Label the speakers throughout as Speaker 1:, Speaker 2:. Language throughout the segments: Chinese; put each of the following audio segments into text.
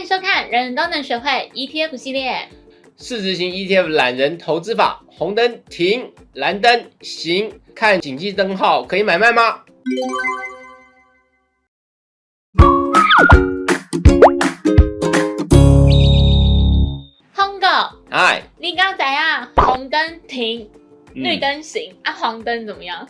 Speaker 1: 迎收看人人都能学会 ETF 系列。
Speaker 2: 市值型 ETF 懒人投资法，红灯停，蓝灯行，看景气灯号可以买卖吗？
Speaker 1: 通哥，
Speaker 2: 哎，
Speaker 1: 你刚怎样？红灯停，
Speaker 2: 嗯
Speaker 1: 绿灯行、啊，黄灯怎么样？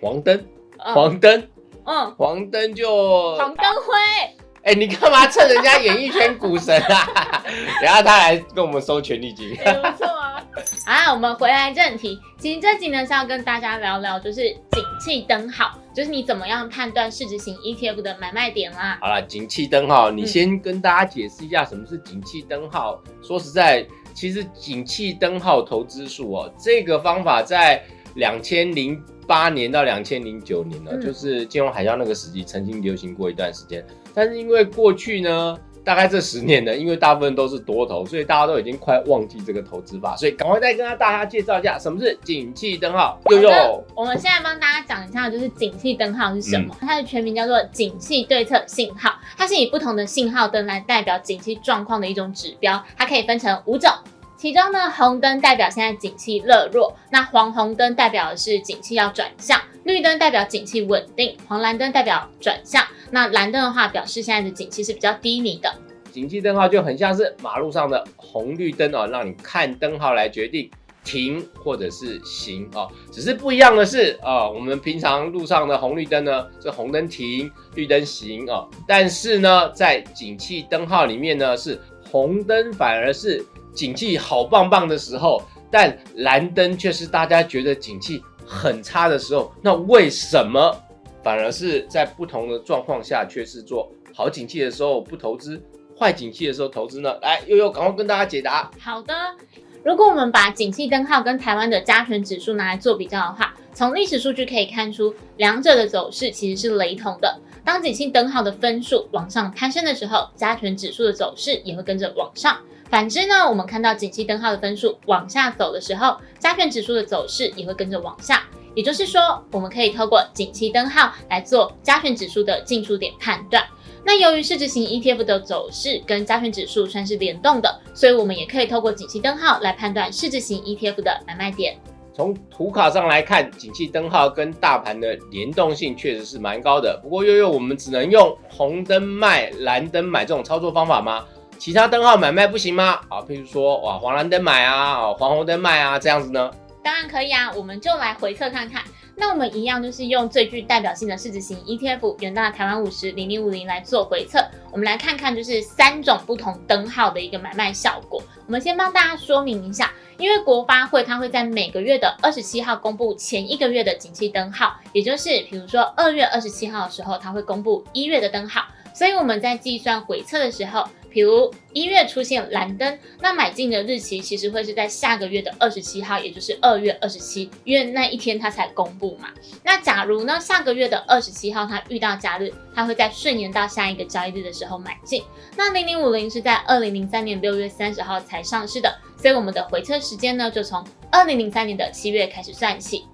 Speaker 2: 黄灯，
Speaker 1: 嗯
Speaker 2: 黄灯，
Speaker 1: 嗯，
Speaker 2: 黄灯就
Speaker 1: 黄灯灰。
Speaker 2: 哎、你干嘛趁人家演艺圈股神啊？然后他来跟我们收权利金。
Speaker 1: 也不错啊。啊，我们回来正题，其实这集呢是要跟大家聊聊，就是景气灯号，就是你怎么样判断市值型 ETF 的买卖点啦。
Speaker 2: 好了，景气灯号，你
Speaker 1: 嗯
Speaker 2: 先跟大家解释一下什么是景气灯号。说实在，其实景气灯号投资术哦，这个方法在两千零八年到两千零九年呢，
Speaker 1: 嗯
Speaker 2: 就是金融海啸那个时期曾经流行过一段时间。但是因为过去呢，大概这十年呢，因为大部分都是多头，所以大家都已经快忘记这个投资法，所以赶快再跟大家介绍一下什么是景气灯号。悠悠，
Speaker 1: 我们现在帮大家讲一下，就是景气灯号是什么？
Speaker 2: 嗯
Speaker 1: 它的全名叫做景气对策信号，它是以不同的信号灯来代表景气状况的一种指标，它可以分成五种。其中呢，红灯代表现在景气热弱，那黄红灯代表的是景气要转向，绿灯代表景气稳定，黄蓝灯代表转向，那蓝灯的话表示现在的景气是比较低迷的。
Speaker 2: 景气灯号就很像是马路上的红绿灯哦，让你看灯号来决定停或者是行哦。只是不一样的是，哦，我们平常路上的红绿灯呢是红灯停，绿灯行哦。但是呢，在景气灯号里面呢，是红灯反而是景气好棒棒的时候，但蓝灯却是大家觉得景气很差的时候。那为什么反而是在不同的状况下却是做好景气的时候不投资？坏景气的时候投资呢？来，悠悠赶快跟大家解答。
Speaker 1: 好的，如果我们把景气灯号跟台湾的加权指数拿来做比较的话，从历史数据可以看出，两者的走势其实是雷同的。当景气灯号的分数往上攀升的时候，加权指数的走势也会跟着往上。反之呢，我们看到景气灯号的分数往下走的时候，加权指数的走势也会跟着往下。也就是说，我们可以透过景气灯号来做加权指数的进出点判断。那由于市值型 ETF 的走势跟加权指数算是联动的，所以我们也可以透过景气灯号来判断市值型 ETF 的买卖点。
Speaker 2: 从图卡上来看，景气灯号跟大盘的联动性确实是蛮高的。不过悠悠，我们只能用红灯卖、蓝灯买这种操作方法吗？其他灯号买卖不行吗？啊，譬如说哇，黄蓝灯买啊，黄红灯卖啊，这样子呢？
Speaker 1: 当然可以啊，我们就来回测看看。那我们一样就是用最具代表性的市值型 ETF 远大台湾五十零零五零来做回测。我们来看看就是三种不同灯号的一个买卖效果。我们先帮大家说明一下，因为国发会它会在每个月的二十七号公布前一个月的景气灯号，也就是比如说二月二十七号的时候，它会公布一月的灯号，所以我们在计算回测的时候。比如一月出现蓝灯，那买进的日期其实会是在下个月的二十七号，也就是二月二十七，因为那一天它才公布嘛。那假如呢下个月的二十七号它遇到假日，它会在顺延到下一个交易日的时候买进。那零零五零是在二零零三年六月三十号才上市的，所以我们的回测时间呢就从二零零三年的七月开始算起。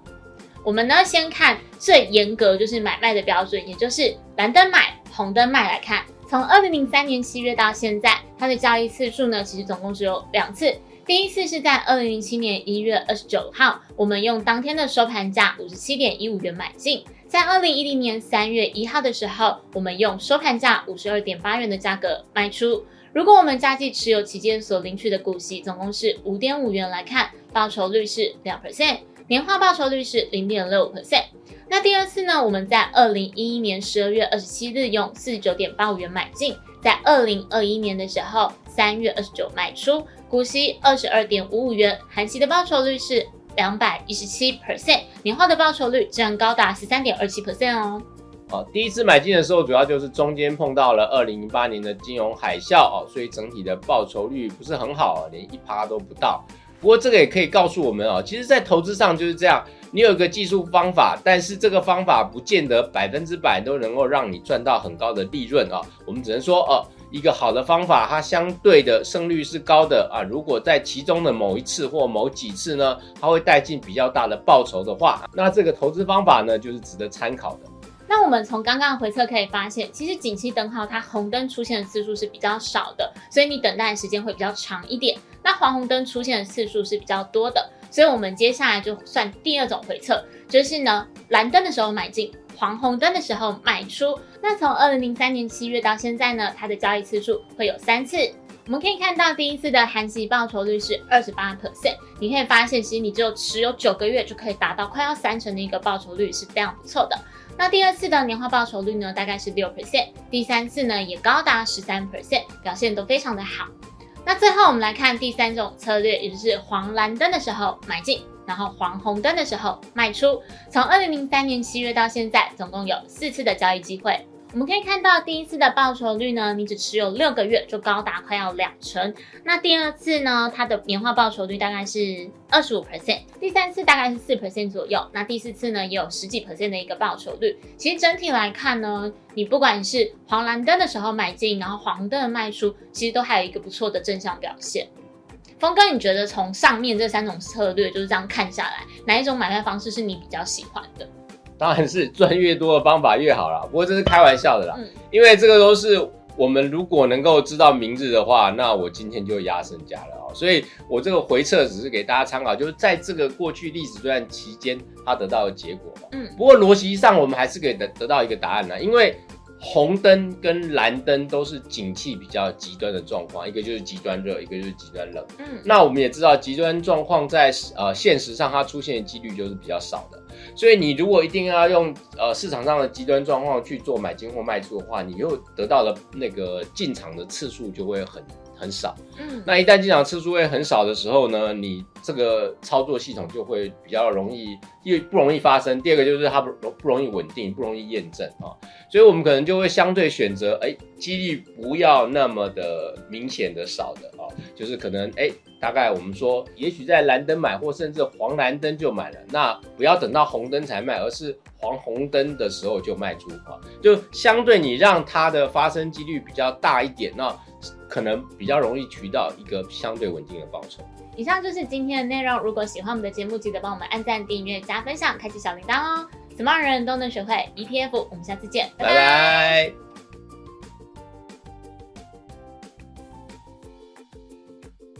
Speaker 1: 我们呢先看最严格就是买卖的标准，也就是蓝灯买、红灯卖来看。从二零零三年七月到现在，它的交易次数呢，其实总共只有两次。第一次是在二零零七年一月二十九号，我们用当天的收盘价五十七点一五元买进；在二零一零年三月一号的时候，我们用收盘价五十二点八元的价格卖出。如果我们加计持有期间所领取的股息总共是五点五元来看，报酬率是两 percent，年化报酬率是零点六五 percent。那第二次呢？我们在二零一一年十二月二十七日用四十九点八五元买进，在二零二一年的时候三月二十九卖出，股息二十二点五五元，含息的报酬率是两百一十七 percent，年化的报酬率竟然高达十三点二七 percent 哦。
Speaker 2: 哦，第一次买进的时候，主要就是中间碰到了二零零八年的金融海啸哦，所以整体的报酬率不是很好，连一趴都不到。不过这个也可以告诉我们哦，其实，在投资上就是这样，你有一个技术方法，但是这个方法不见得百分之百都能够让你赚到很高的利润啊、我们只能说，哦，一个好的方法，它相对的胜率是高的啊。如果在其中的某一次或某几次呢，它会带进比较大的报酬的话，那这个投资方法呢，就是值得参考的。
Speaker 1: 那我们从刚刚的回测可以发现，其实景气灯号它红灯出现的次数是比较少的，所以你等待的时间会比较长一点。那黄红灯出现的次数是比较多的，所以我们接下来就算第二种回测，就是呢蓝灯的时候买进，黄红灯的时候卖出。那从二零零三年七月到现在呢，它的交易次数会有三次。我们可以看到第一次的含息报酬率是二十八 percent，你可以发现其实你只有持有九个月就可以达到快要三成的一个报酬率，是非常不错的。那第二次的年化报酬率呢，大概是六 percent，第三次呢也高达十三 percent，表现都非常的好。那最后我们来看第三种策略，也就是黄蓝灯的时候买进，然后黄红灯的时候卖出。从二零零三年七月到现在，总共有四次的交易机会。我们可以看到，第一次的报酬率呢，你只持有六个月就高达快要两成。那第二次呢，它的年化报酬率大概是二十五 percent，第三次大概是四 percent 左右。那第四次呢，也有十几 percent 的一个报酬率。其实整体来看呢，你不管是黄蓝灯的时候买进，然后黄灯的卖出，其实都还有一个不错的正向表现。峰哥，你觉得从上面这三种策略就是这样看下来，哪一种买卖方式是你比较喜欢的？
Speaker 2: 当然是赚越多的方法越好啦，不过这是开玩笑的啦，
Speaker 1: 嗯
Speaker 2: 因为这个都是我们如果能够知道名字的话，那我今天就压身家了哦。所以我这个回撤只是给大家参考，就是在这个过去历史这段期间，它得到的结果嘛。
Speaker 1: 嗯
Speaker 2: 不过逻辑上我们还是可以得得到一个答案呢，因为红灯跟蓝灯都是景气比较极端的状况，一个就是极端热，一个就是极端冷。
Speaker 1: 嗯，
Speaker 2: 那我们也知道，极端状况在呃现实上它出现的几率就是比较少的，所以你如果一定要用呃市场上的极端状况去做买进或卖出的话，你又得到了那个进场的次数就会很很少。
Speaker 1: 嗯，
Speaker 2: 那一旦进场次数会很少的时候呢，你这个操作系统就会比较容易，因为不容易发生。第二个就是它不不容易稳定，不容易验证啊，所以我们可能就会相对选择，哎，几率不要那么的明显的少的啊，就是可能哎，大概我们说，也许在蓝灯买，或甚至黄蓝灯就买了，那不要等到红灯才卖，而是黄红灯的时候就卖出啊，就相对你让它的发生几率比较大一点，那可能比较容易取到一个相对稳定的报酬。
Speaker 1: 以上就是今天的内容。如果喜欢我们的节目，记得帮我们按赞、订阅、加分享、开启小铃铛哦。什么样的人都能学会 ETF。我们下次见，
Speaker 2: 拜拜